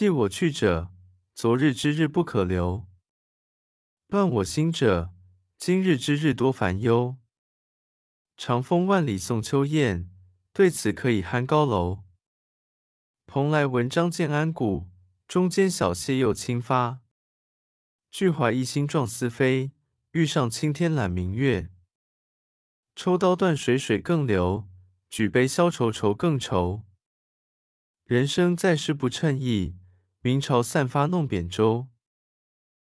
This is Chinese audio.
弃我去者，昨日之日不可留；乱我心者，今日之日多烦忧。长风万里送秋雁，对此可以酣高楼。蓬莱文章建安骨，中间小谢又清发。俱怀一心壮思飞，欲上青天揽明月。抽刀断水水更流，举杯消愁愁更愁。人生在世不称意，明朝散发弄扁舟。